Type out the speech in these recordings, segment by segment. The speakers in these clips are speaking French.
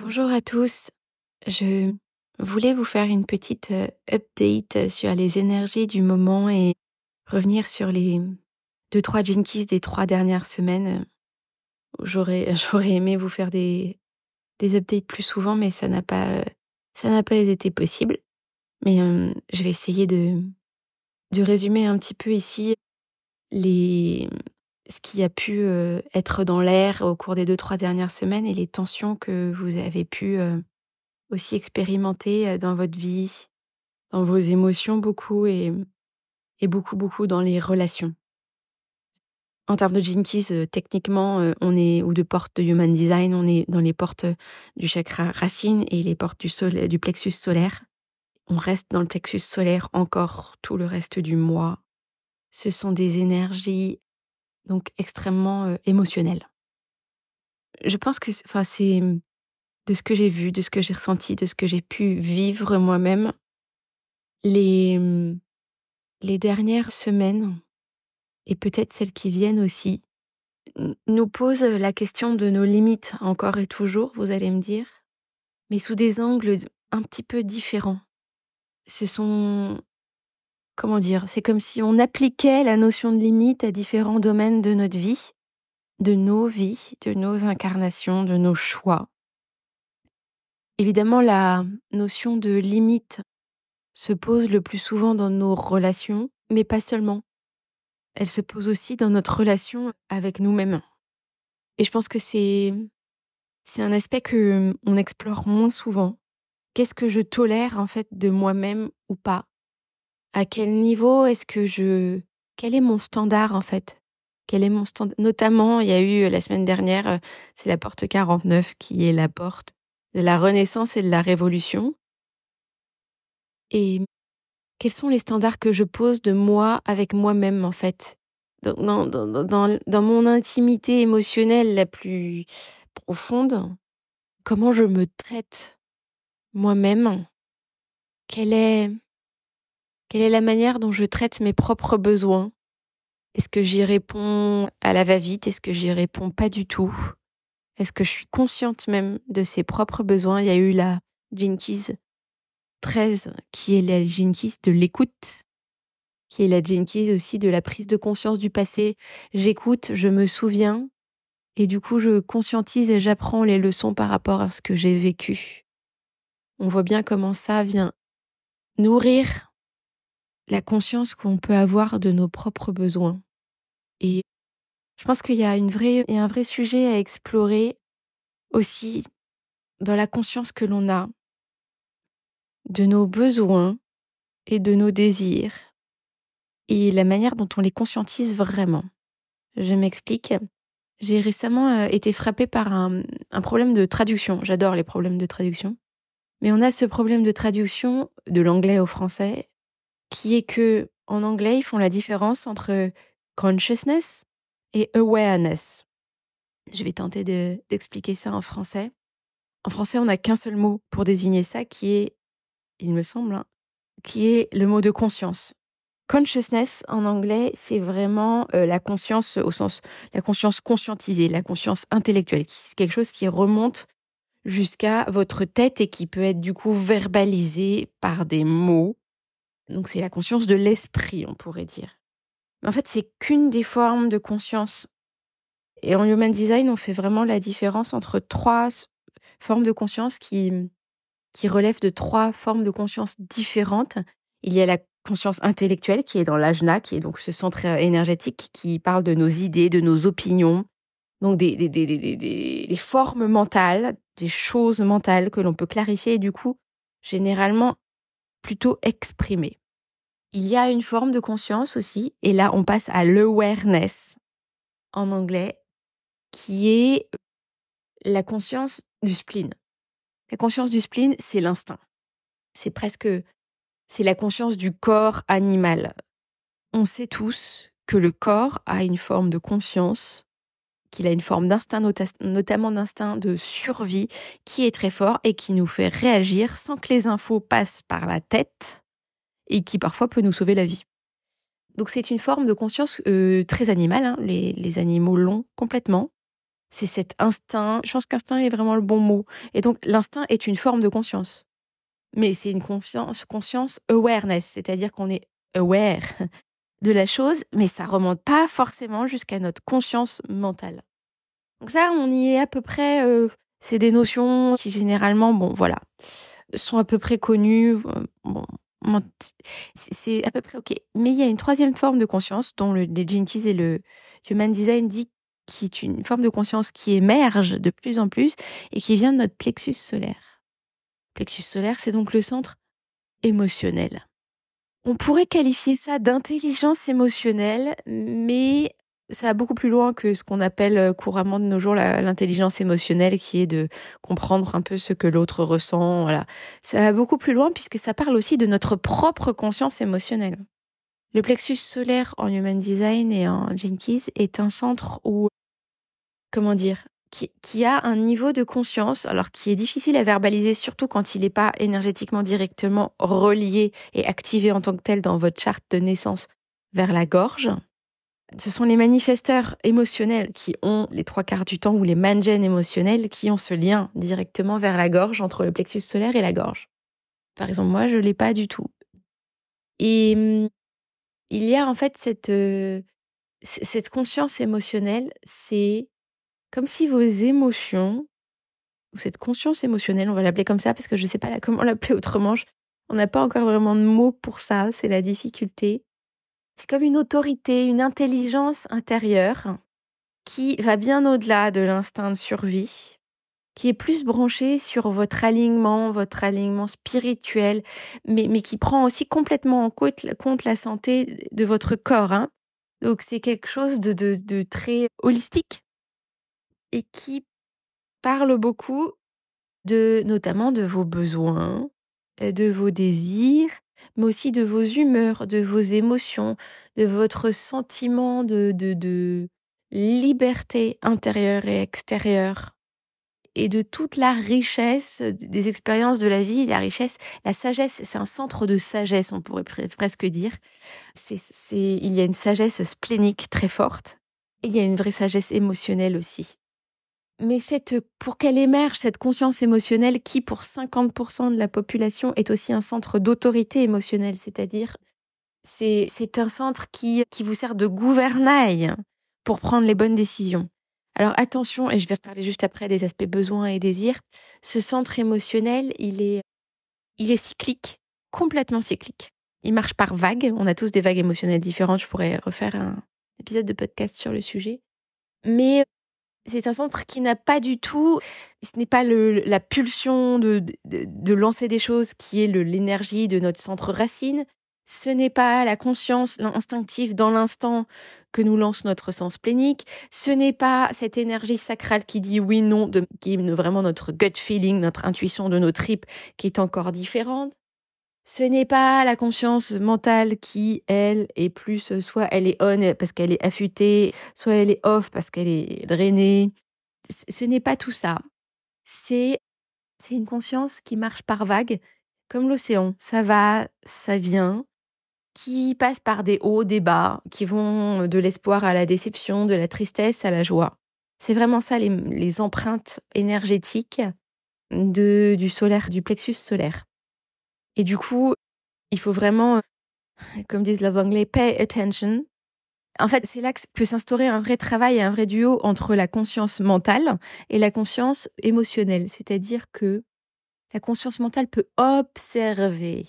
Bonjour à tous. Je voulais vous faire une petite euh, update sur les énergies du moment et revenir sur les deux, trois Jinkies des trois dernières semaines. J'aurais, aimé vous faire des, des updates plus souvent, mais ça n'a pas, ça n'a pas été possible. Mais euh, je vais essayer de résumer un petit peu ici les, ce qui a pu euh, être dans l'air au cours des deux, trois dernières semaines et les tensions que vous avez pu euh, aussi expérimenter euh, dans votre vie, dans vos émotions beaucoup et, beaucoup, beaucoup dans les relations? En termes de Jinkies, techniquement, on est, ou de portes de Human Design, on est dans les portes du chakra racine et les portes du plexus solaire. On reste dans le plexus solaire encore tout le reste du mois. Ce sont des énergies donc extrêmement euh, émotionnel. Je pense que c'est de ce que j'ai vu, de ce que j'ai ressenti, de ce que j'ai pu vivre moi-même, les, les dernières semaines, et peut-être celles qui viennent aussi, nous posent la question de nos limites encore et toujours, vous allez me dire, mais sous des angles un petit peu différents. Ce sont comment dire, c'est comme si on appliquait la notion de limite à différents domaines de notre vie, de nos vies, de nos incarnations, de nos choix. Évidemment, la notion de limite se pose le plus souvent dans nos relations, mais pas seulement. Elle se pose aussi dans notre relation avec nous-mêmes. Et je pense que c'est un aspect que on explore moins souvent. Qu'est-ce que je tolère en fait de moi-même ou pas? À quel niveau est-ce que je... Quel est mon standard en fait? Quel est mon standard Notamment, il y a eu euh, la semaine dernière, euh, c'est la porte 49 qui est la porte de la Renaissance et de la Révolution. Et quels sont les standards que je pose de moi avec moi-même en fait? Dans, dans, dans, dans, mon intimité émotionnelle la plus profonde, comment je me traite moi-même? Quelle est quelle est la manière dont je traite mes propres besoins? Est-ce que j'y réponds à la va-vite? Est-ce que j'y réponds pas du tout? Est-ce que je suis consciente même de ses propres besoins? Il y a eu la Jinkies 13 qui est la Jinkies de l'écoute, qui est la Jinkies aussi de la prise de conscience du passé. J'écoute, je me souviens, et du coup je conscientise et j'apprends les leçons par rapport à ce que j'ai vécu. On voit bien comment ça vient nourrir la conscience qu'on peut avoir de nos propres besoins. Et je pense qu'il y a une un vrai sujet à explorer aussi dans la conscience que l'on a de nos besoins et de nos désirs et la manière dont on les conscientise vraiment. Je m'explique. J'ai récemment euh, été frappée par un problème de traduction. J'adore les problèmes de traduction. Mais on a ce problème de traduction de l'anglais au français qui est que en anglais, ils font la différence entre consciousness et awareness. Je vais tenter d'expliquer ça en français. En français, on n'a qu'un seul mot pour désigner ça, qui est, il me semble, hein, qui est le mot de conscience. Consciousness en anglais, c'est vraiment euh, la conscience au sens la conscience conscientisée, la conscience intellectuelle, quelque chose qui remonte jusqu'à votre tête et qui peut être du coup verbalisé par des mots donc c'est la conscience de l'esprit, on pourrait dire. Mais en fait, c'est qu'une des formes de conscience. Et en Human Design, on fait vraiment la différence entre trois formes de conscience qui, qui relèvent de trois formes de conscience différentes. Il y a la conscience intellectuelle qui est dans l'ajna, qui est donc ce centre énergétique qui parle de nos idées, de nos opinions, donc des, des, des, des, des formes mentales, des choses mentales que l'on peut clarifier et du coup, généralement plutôt exprimé. Il y a une forme de conscience aussi, et là on passe à l'awareness en anglais, qui est la conscience du spleen. La conscience du spleen, c'est l'instinct. C'est presque, c'est la conscience du corps animal. On sait tous que le corps a une forme de conscience, qu'il a une forme d'instinct, notamment d'instinct de survie, qui est très fort et qui nous fait réagir sans que les infos passent par la tête et qui parfois peut nous sauver la vie. Donc c'est une forme de conscience euh, très animale, hein. les, animaux l'ont complètement. C'est cet instinct. Je pense qu'instinct est vraiment le bon mot. Et donc, l'instinct est une forme de conscience. Mais c'est une conscience, conscience awareness, c'est-à-dire qu'on est aware de la chose, mais ça remonte pas forcément jusqu'à notre conscience mentale. Donc ça, on y est à peu près. Euh, c'est des notions qui généralement, bon, voilà, sont à peu près connues. Bon, c'est à peu près ok. Mais il y a une troisième forme de conscience dont le, les Jenkins et le Human Design dit qui est une forme de conscience qui émerge de plus en plus et qui vient de notre plexus solaire. Plexus solaire, c'est donc le centre émotionnel. On pourrait qualifier ça d'intelligence émotionnelle, mais ça va beaucoup plus loin que ce qu'on appelle euh, couramment de nos jours l'intelligence émotionnelle, qui est de comprendre un peu ce que l'autre ressent. Voilà. Ça va beaucoup plus loin puisque ça parle aussi de notre propre conscience émotionnelle. Le plexus solaire en Human Design et en Jenkins est un centre où, comment dire, qui, a un niveau de conscience, alors qui est difficile à verbaliser, surtout quand il n'est pas énergétiquement directement relié et activé en tant que tel dans votre charte de naissance vers la gorge, ce sont les manifesteurs émotionnels qui ont les trois quarts du temps ou les mangens émotionnels qui ont ce lien directement vers la gorge entre le plexus solaire et la gorge. Par exemple, moi, je l'ai pas du tout. Et hum, il y a en fait cette euh, cette conscience émotionnelle, c'est comme si vos émotions ou cette conscience émotionnelle, on va l'appeler comme ça parce que je ne sais pas comment l'appeler autrement. On n'a pas encore vraiment de mots pour ça, c'est la difficulté. C'est comme une autorité, une intelligence intérieure qui va bien au-delà de l'instinct de survie, qui est plus branché sur votre alignement, votre alignement spirituel, mais, qui prend aussi complètement en compte, la santé de votre corps. Hein. Donc c'est quelque chose de, de très holistique et qui parle beaucoup de notamment de vos besoins, de vos désirs, mais aussi de vos humeurs, de vos émotions, de votre sentiment de, de, de liberté intérieure et extérieure, et de toute la richesse des expériences de la vie, la richesse, la sagesse, c'est un centre de sagesse, on pourrait presque dire. C'est, il y a une sagesse splénique très forte, et il y a une vraie sagesse émotionnelle aussi. Mais cette, pour qu'elle émerge, cette conscience émotionnelle qui, pour 50% de la population, est aussi un centre d'autorité émotionnelle, c'est-à-dire c'est, un centre qui, qui vous sert de gouvernail pour prendre les bonnes décisions. Alors attention, et je vais reparler juste après des aspects besoins et désirs, ce centre émotionnel, il est, il est cyclique, complètement cyclique. Il marche par vagues, on a tous des vagues émotionnelles différentes, je pourrais refaire un épisode de podcast sur le sujet. Mais c'est un centre qui n'a pas du tout, ce n'est pas le, la pulsion de, de, lancer des choses qui est l'énergie de notre centre racine. Ce n'est pas la conscience instinctive dans l'instant que nous lance notre sens plénique. Ce n'est pas cette énergie sacrale qui dit oui, non, de, qui est vraiment notre gut feeling, notre intuition de nos tripes qui est encore différente. Ce n'est pas la conscience mentale qui, elle, est plus, soit elle est on parce qu'elle est affûtée, soit elle est off parce qu'elle est drainée. Ce n'est pas tout ça. C'est, c'est une conscience qui marche par vagues, comme l'océan. Ça va, ça vient, qui passe par des hauts, des bas, qui vont de l'espoir à la déception, de la tristesse à la joie. C'est vraiment ça les, les empreintes énergétiques de, du solaire, du plexus solaire. Et du coup, il faut vraiment, comme disent les Anglais, pay attention. En fait, c'est là que peut s'instaurer un vrai travail et un vrai duo entre la conscience mentale et la conscience émotionnelle. C'est-à-dire que la conscience mentale peut observer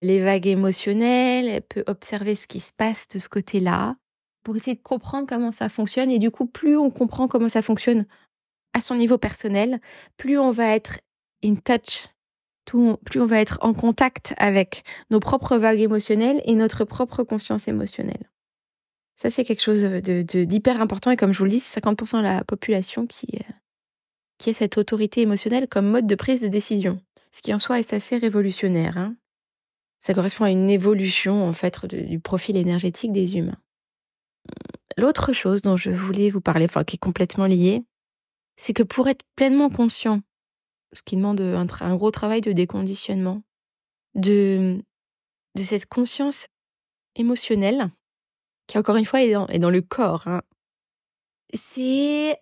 les vagues émotionnelles, elle peut observer ce qui se passe de ce côté-là pour essayer de comprendre comment ça fonctionne. Et du coup, plus on comprend comment ça fonctionne à son niveau personnel, plus on va être in touch plus on va être en contact avec nos propres vagues émotionnelles et notre propre conscience émotionnelle. Ça, c'est quelque chose de, d'hyper important et comme je vous le dis, c'est 50% de la population qui, euh, qui a cette autorité émotionnelle comme mode de prise de décision. Ce qui en soi est assez révolutionnaire. Hein. Ça correspond à une évolution en fait du profil énergétique des humains. L'autre chose dont je voulais vous parler, qui est complètement liée, c'est que pour être pleinement conscient ce qui demande un, gros travail de déconditionnement, de, de cette conscience émotionnelle, qui encore une fois est dans, est dans le corps. Hein. C'est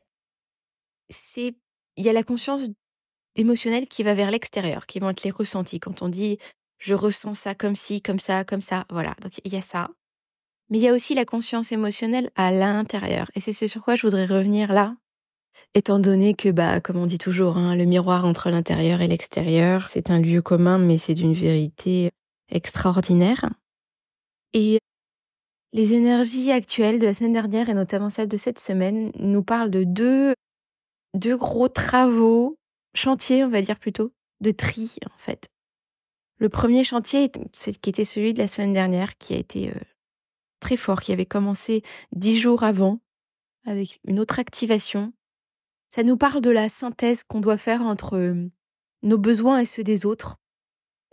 il y a la conscience émotionnelle qui va vers l'extérieur, qui vont être les ressentis. Quand on dit je ressens ça comme ci, comme ça, comme ça, voilà. Donc il y a ça. Mais il y a aussi la conscience émotionnelle à l'intérieur. Et c'est ce sur quoi je voudrais revenir là. Étant donné que, bah, comme on dit toujours, hein, le miroir entre l'intérieur et l'extérieur, c'est un lieu commun, mais c'est d'une vérité extraordinaire. Et les énergies actuelles de la semaine dernière et notamment celles de cette semaine nous parlent de deux, deux gros travaux, chantiers, on va dire plutôt, de tri, en fait. Le premier chantier, c'est qui était celui de la semaine dernière, qui a été euh, très fort, qui avait commencé dix jours avant, avec une autre activation. Ça nous parle de la synthèse qu'on doit faire entre nos besoins et ceux des autres,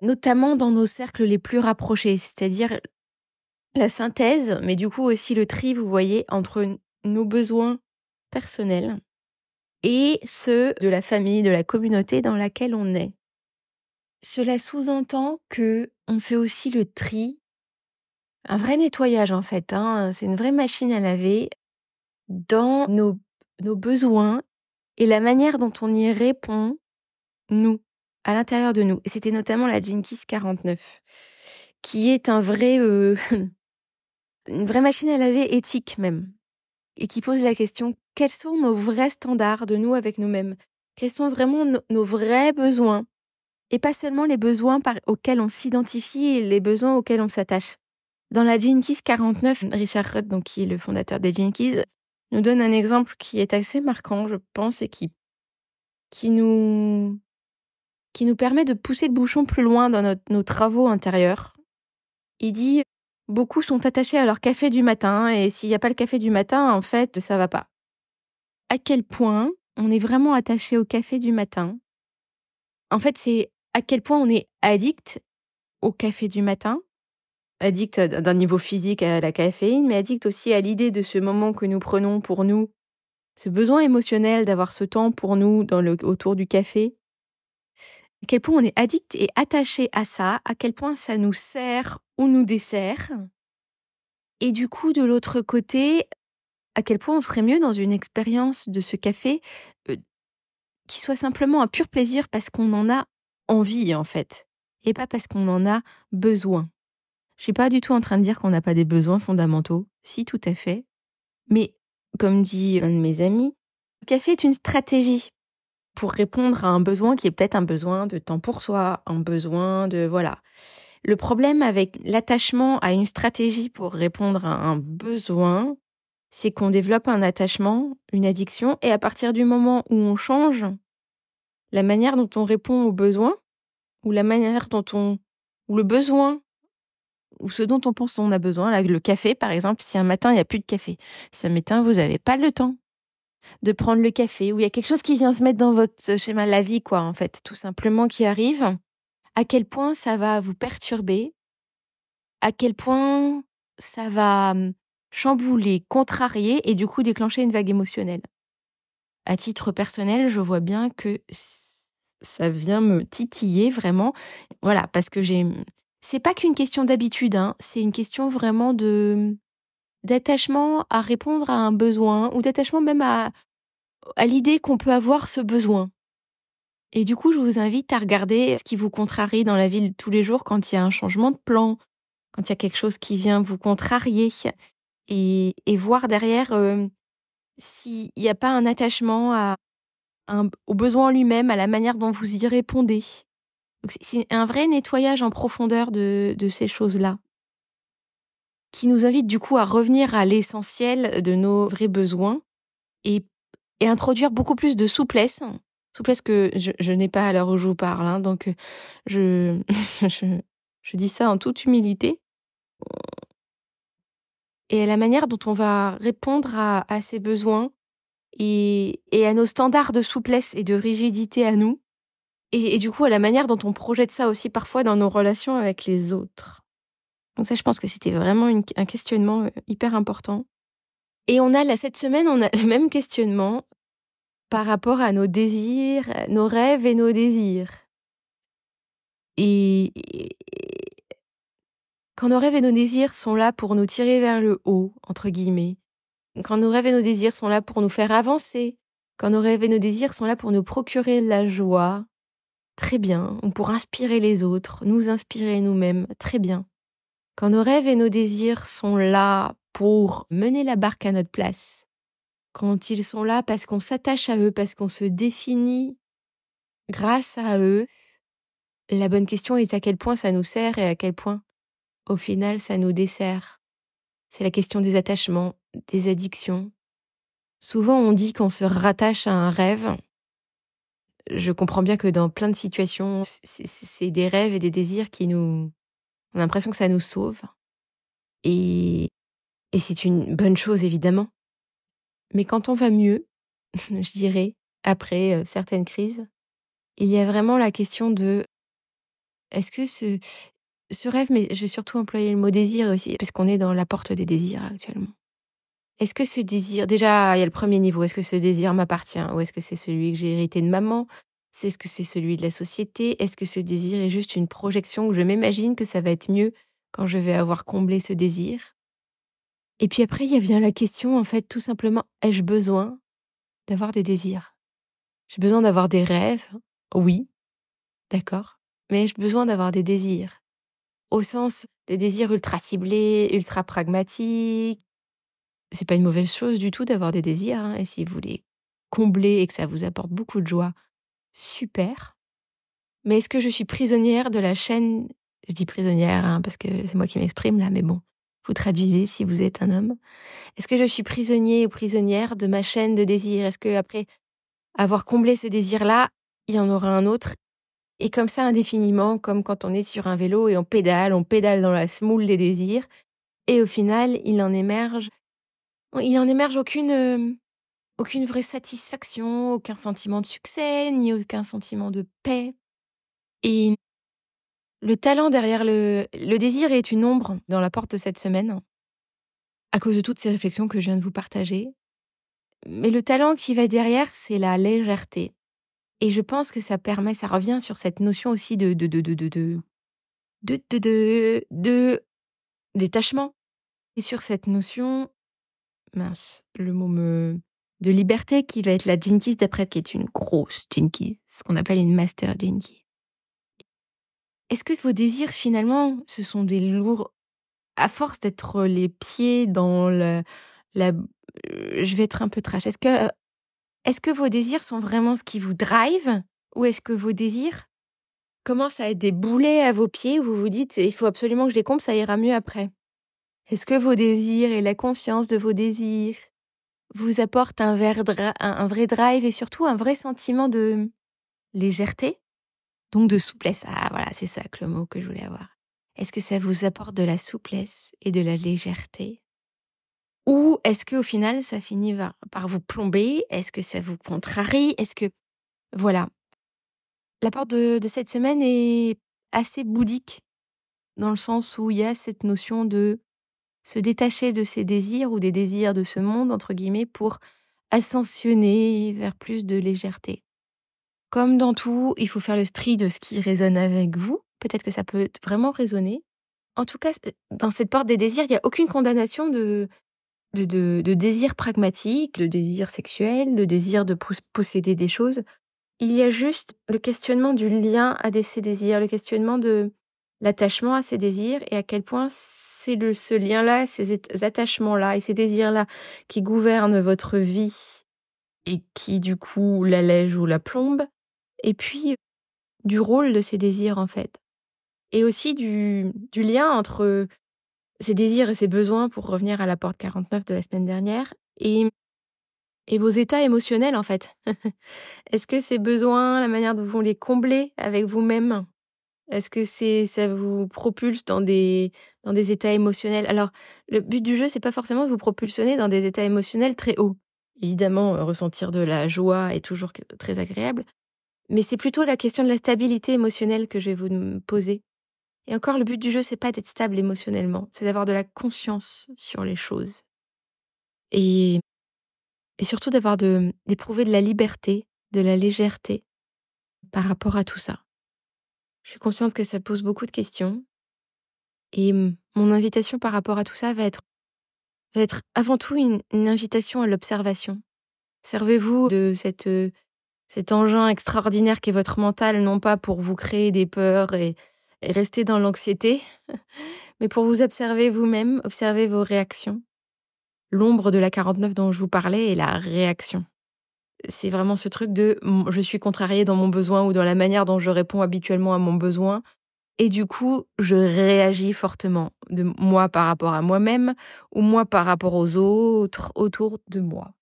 notamment dans nos cercles les plus rapprochés, c'est-à-dire la synthèse, mais du coup aussi le tri, vous voyez, entre nos besoins personnels et ceux de la famille, de la communauté dans laquelle on est. Cela sous-entend que on fait aussi le tri un vrai nettoyage en fait. Hein. C'est une vraie machine à laver dans nos besoins et la manière dont on y répond, nous, à l'intérieur de nous. Et c'était notamment la Jinkis 49, qui est un vrai, euh, une vraie machine à laver éthique même, et qui pose la question quels sont nos vrais standards de nous avec nous-mêmes? Quels sont vraiment nos vrais besoins? Et pas seulement les besoins par, auxquels on s'identifie et les besoins auxquels on s'attache. Dans la Jinkies 49, Richard Rudd, donc, qui est le fondateur des Jinkies, nous donne un exemple qui est assez marquant, je pense, et qui, qui, nous, qui nous permet de pousser le bouchon plus loin dans nos travaux intérieurs. Il dit Beaucoup sont attachés à leur café du matin, et s'il n'y a pas le café du matin, en fait, ça va pas. À quel point on est vraiment attaché au café du matin? En fait, c'est à quel point on est addict au café du matin? Addict d'un niveau physique à la caféine, mais addict aussi à l'idée de ce moment que nous prenons pour nous, ce besoin émotionnel d'avoir ce temps pour nous dans le, autour du café. À quel point on est addict et attaché à ça, à quel point ça nous sert ou nous dessert. Et du coup, de l'autre côté, à quel point on ferait mieux dans une expérience de ce café euh, qui soit simplement un pur plaisir parce qu'on en a envie en fait, et pas parce qu'on en a besoin. Je suis pas du tout en train de dire qu'on n'a pas des besoins fondamentaux. Si, tout à fait. Mais, comme dit un de mes amis, le café est une stratégie pour répondre à un besoin qui est peut-être un besoin de temps pour soi, un besoin de, voilà. Le problème avec l'attachement à une stratégie pour répondre à un besoin, c'est qu'on développe un attachement, une addiction, et à partir du moment où on change la manière dont on répond aux besoins, ou la manière dont on, ou le besoin ou ce dont on pense qu'on a besoin. le café, par exemple, si un matin, il n'y a plus de café, si un matin, vous n'avez pas le temps de prendre le café, ou il y a quelque chose qui vient se mettre dans votre schéma la vie, quoi, en fait, tout simplement, qui arrive, à quel point ça va vous perturber, à quel point ça va hum, chambouler, contrarier et du coup déclencher une vague émotionnelle? À titre personnel, je vois bien que ça vient me titiller vraiment. Voilà, parce que j'ai c'est pas qu'une question d'habitude, hein. c'est une question vraiment de d'attachement à répondre à un besoin ou d'attachement même à, à l'idée qu'on peut avoir ce besoin. Et du coup, je vous invite à regarder ce qui vous contrarie dans la vie de tous les jours quand il y a un changement de plan, quand il y a quelque chose qui vient vous contrarier et, et voir derrière euh, s'il n'y a pas un attachement à, au besoin lui-même, à la manière dont vous y répondez. C'est un vrai nettoyage en profondeur de, ces choses-là, qui nous invite du coup à revenir à l'essentiel de nos vrais besoins et, introduire beaucoup plus de souplesse, souplesse que je, n'ai pas à l'heure où je vous parle, hein, donc je, je, dis ça en toute humilité. Et à la manière dont on va répondre à, ces besoins et à nos standards de souplesse et de rigidité à nous, et, du coup à la manière dont on projette ça aussi parfois dans nos relations avec les autres. Donc ça, je pense que c'était vraiment un questionnement euh, hyper important. Et on a là cette semaine, on a le même questionnement par rapport à nos désirs, nos rêves et nos désirs. Et quand nos rêves et nos désirs sont là pour nous tirer vers le haut, entre guillemets, quand nos rêves et nos désirs sont là pour nous faire avancer, quand nos rêves et nos désirs sont là pour nous procurer la joie, très bien, ou pour inspirer les autres, nous inspirer nous-mêmes, très bien. Quand nos rêves et nos désirs sont là pour mener la barque à notre place, quand ils sont là parce qu'on s'attache à eux, parce qu'on se définit grâce à eux, la bonne question est à quel point ça nous sert et à quel point, au final, ça nous dessert. C'est la question des attachements, des addictions. Souvent, on dit qu'on se rattache à un rêve. Je comprends bien que dans plein de situations, c'est des rêves et des désirs qui nous... On a l'impression que ça nous sauve. Et, et c'est une bonne chose, évidemment. Mais quand on va mieux, je dirais, après euh, certaines crises, il y a vraiment la question de est-ce que ce, ce rêve, mais je vais surtout employer le mot désir aussi, parce qu'on est dans la porte des désirs actuellement. Est-ce que ce désir, déjà, il y a le premier niveau, est-ce que ce désir m'appartient ou est-ce que c'est celui que j'ai hérité de maman? Est-ce que c'est celui de la société? Est-ce que ce désir est juste une projection où je m'imagine que ça va être mieux quand je vais avoir comblé ce désir? Et puis après, il y a bien la question, en fait, tout simplement, ai-je besoin d'avoir des désirs? J'ai besoin d'avoir des rêves? Oui, d'accord. Mais ai-je besoin d'avoir des désirs? Au sens des désirs ultra ciblés, ultra pragmatiques, c'est pas une mauvaise chose du tout d'avoir des désirs. Hein, et si vous les comblez et que ça vous apporte beaucoup de joie, super. Mais est-ce que je suis prisonnière de la chaîne? Je dis prisonnière hein, parce que c'est moi qui m'exprime là, mais bon, vous traduisez si vous êtes un homme. Est-ce que je suis prisonnier ou prisonnière de ma chaîne de désirs? Est-ce que après avoir comblé ce désir-là, il y en aura un autre? Et comme ça indéfiniment, comme quand on est sur un vélo et on pédale, on pédale dans la smoule des désirs, et au final, il en émerge il n'en émerge aucune, aucune vraie satisfaction, aucun sentiment de succès, ni aucun sentiment de paix. Et le talent derrière le, le désir est une ombre dans la porte de cette semaine, à cause de toutes ces réflexions que je viens de vous partager. Mais le talent qui va derrière, c'est la légèreté. Et je pense que ça permet, ça revient sur cette notion aussi de de de de, de, de, de détachement et sur cette notion mince, le mot me de liberté qui va être la Jinkies d'après, qui est une grosse Jinkies, ce qu'on appelle une Master Jinkies. Est-ce que vos désirs, finalement, ce sont des lourds, à force d'être les pieds dans la, la, je vais être un peu trash. Est-ce que, est-ce que vos désirs sont vraiment ce qui vous drive, ou est-ce que vos désirs commencent à être des boulets à vos pieds où vous vous dites, il faut absolument que je les compte, ça ira mieux après? Est-ce que vos désirs et la conscience de vos désirs vous apportent un, vrai drive et surtout un vrai sentiment de légèreté, donc de souplesse. Ah voilà, c'est ça le mot que je voulais avoir. Est-ce que ça vous apporte de la souplesse et de la légèreté? Ou est-ce qu'au final, ça finit par vous plomber? Est-ce que ça vous contrarie? Est-ce que... Voilà. La porte de cette semaine est assez bouddhique, dans le sens où il y a cette notion de se détacher de ses désirs ou des désirs de ce monde, entre guillemets, pour ascensionner vers plus de légèreté. Comme dans tout, il faut faire le tri de ce qui résonne avec vous. Peut-être que ça peut vraiment résonner. En tout cas, dans cette porte des désirs, il n'y a aucune condamnation de, de, de, de désir pragmatique, de désir sexuel, de désir de posséder des choses. Il y a juste le questionnement du lien à ces désirs, le questionnement de l'attachement à ces désirs et à quel point c'est ce lien-là, ces attachements-là et ces désirs-là qui gouvernent votre vie et qui du coup l'allègent ou la plombent. Et puis du rôle de ces désirs en fait. Et aussi du, du lien entre ces désirs et ces besoins, pour revenir à la porte 49 de la semaine dernière, et, et vos états émotionnels en fait. Est-ce que ces besoins, la manière dont vous les combler avec vous-même, est-ce que c'est ça vous propulse dans des dans des états émotionnels? Alors, le but du jeu, c'est pas forcément de vous propulsionner dans des états émotionnels très hauts. Évidemment, euh, ressentir de la joie est toujours très agréable, mais c'est plutôt la question de la stabilité émotionnelle que je vais vous poser. Et encore, le but du jeu, c'est pas d'être stable émotionnellement, c'est d'avoir de la conscience sur les choses. Et, et surtout d'avoir de, d'éprouver de la liberté, de la légèreté par rapport à tout ça. Je suis consciente que ça pose beaucoup de questions. Et mon invitation par rapport à tout ça va être, va être avant tout une, invitation à l'observation. Servez-vous de cette, cet engin extraordinaire qu'est votre mental, non pas pour vous créer des peurs et, et rester dans l'anxiété, mais pour vous observer vous-même, observer vos réactions. L'ombre de la 49 dont je vous parlais est la réaction. C'est vraiment ce truc de je suis contrariée dans mon besoin ou dans la manière dont je réponds habituellement à mon besoin. Et du coup, je réagis fortement de moi par rapport à moi-même ou moi par rapport aux autres autour de moi.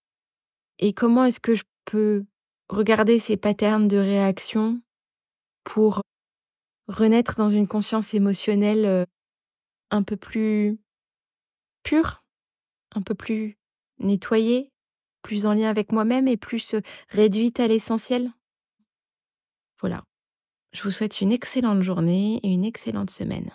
Et comment est-ce que je peux regarder ces patterns de réaction pour renaître dans une conscience émotionnelle euh, un peu plus pure, un peu plus nettoyée, plus en lien avec moi-même et plus réduite à l'essentiel. Voilà. Je vous souhaite une excellente journée et une excellente semaine.